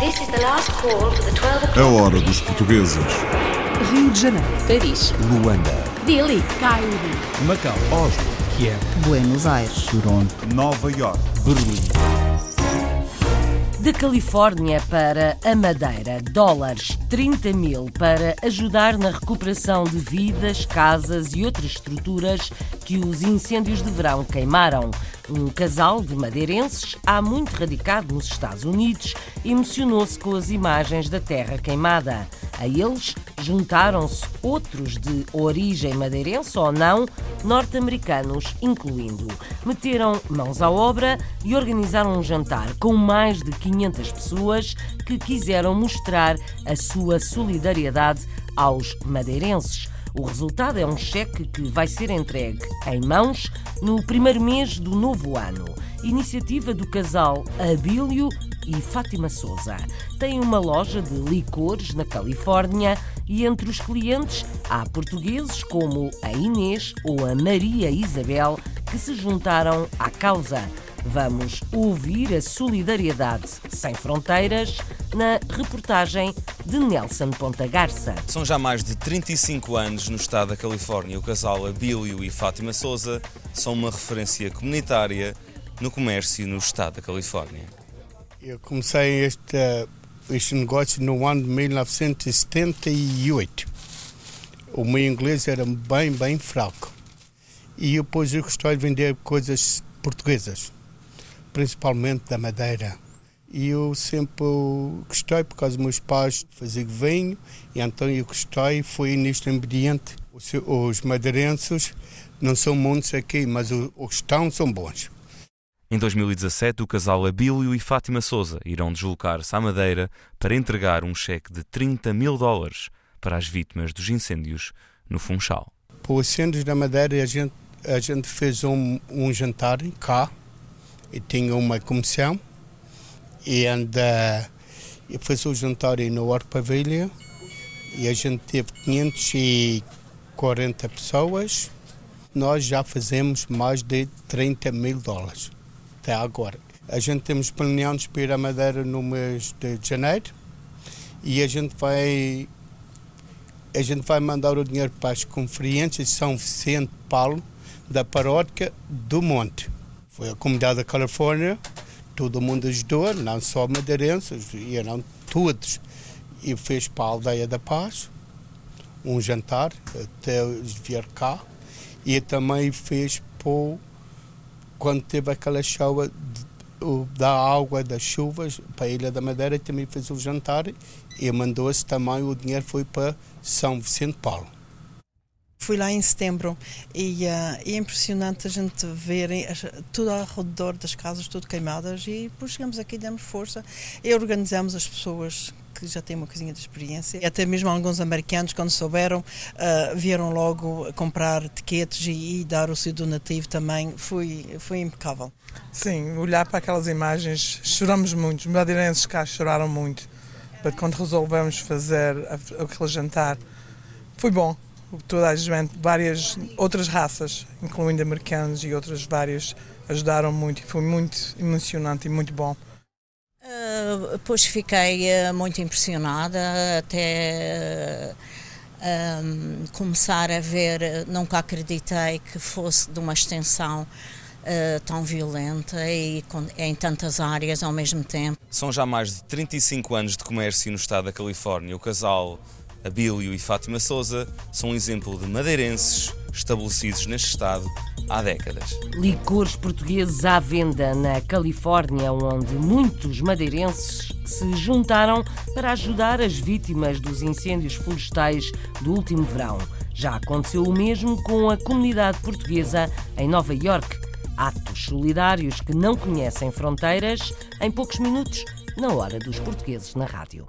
A o'clock. hora dos portugueses. Rio de Janeiro, Paris, Luanda, Dili, Cairo, Macau, Oslo, Kiev, Buenos Aires, Toronto, Nova York. Berlim. Da Califórnia para a Madeira, dólares 30 mil para ajudar na recuperação de vidas, casas e outras estruturas que os incêndios de verão queimaram. Um casal de madeirenses, há muito radicado nos Estados Unidos, emocionou-se com as imagens da terra queimada. A eles juntaram-se outros de origem madeirense ou não, norte-americanos incluindo. Meteram mãos à obra e organizaram um jantar com mais de 500 pessoas que quiseram mostrar a sua solidariedade aos madeirenses. O resultado é um cheque que vai ser entregue em mãos no primeiro mês do novo ano. Iniciativa do casal Abílio e Fátima Souza. Tem uma loja de licores na Califórnia e entre os clientes há portugueses como a Inês ou a Maria Isabel que se juntaram à causa. Vamos ouvir a solidariedade sem fronteiras na reportagem de Nelson Ponta Garça. São já mais de 35 anos no estado da Califórnia. O casal Abílio e Fátima Souza são uma referência comunitária no comércio no estado da Califórnia. Eu comecei este, este negócio no ano de 1978. O meu inglês era bem, bem fraco. E depois eu gostei de vender coisas portuguesas, principalmente da madeira. E eu sempre gostei, por causa dos meus pais faziam vinho, e então eu gostei, fui neste ambiente. Os, os madeirenses não são muitos aqui, mas os, os que estão são bons. Em 2017, o casal Abílio e Fátima Souza irão deslocar-se à Madeira para entregar um cheque de 30 mil dólares para as vítimas dos incêndios no Funchal. Para os incêndios da Madeira, a gente, a gente fez um, um jantar cá e tinha uma comissão e anda e fez o jantar aí no Orco Pavilha e a gente teve 540 pessoas. Nós já fazemos mais de 30 mil dólares até agora. A gente temos planeados para ir à Madeira no mês de janeiro e a gente vai a gente vai mandar o dinheiro para as conferências São Vicente Paulo da paróquia do Monte. Foi a comunidade da Califórnia, todo mundo ajudou, não só madeirenses, eram todos. E fez para a Aldeia da Paz um jantar até vir cá e também fez para quando teve aquela chuva da água das chuvas para a Ilha da Madeira também fez o jantar e mandou-se também o dinheiro foi para São Vicente Paulo. Fui lá em setembro e ah, é impressionante a gente ver tudo ao redor das casas, tudo queimadas e depois chegamos aqui demos força e organizamos as pessoas que já têm uma coisinha de experiência. Até mesmo alguns americanos, quando souberam, ah, vieram logo comprar tiquetes e, e dar o seu donativo também. Foi, foi impecável. Sim, olhar para aquelas imagens, choramos muito. Os madeirenses cá choraram muito. Mas quando resolvemos fazer aquele jantar, foi bom. Toda a gente, várias outras raças, incluindo americanos e outras várias, ajudaram muito e foi muito emocionante e muito bom. Uh, pois fiquei uh, muito impressionada até uh, um, começar a ver, nunca acreditei que fosse de uma extensão uh, tão violenta e com- em tantas áreas ao mesmo tempo. São já mais de 35 anos de comércio no estado da Califórnia. O casal Abílio e Fátima Souza são um exemplo de madeirenses estabelecidos neste estado há décadas. Licores portugueses à venda na Califórnia, onde muitos madeirenses se juntaram para ajudar as vítimas dos incêndios florestais do último verão. Já aconteceu o mesmo com a comunidade portuguesa em Nova York. Atos solidários que não conhecem fronteiras, em poucos minutos, na hora dos portugueses na rádio.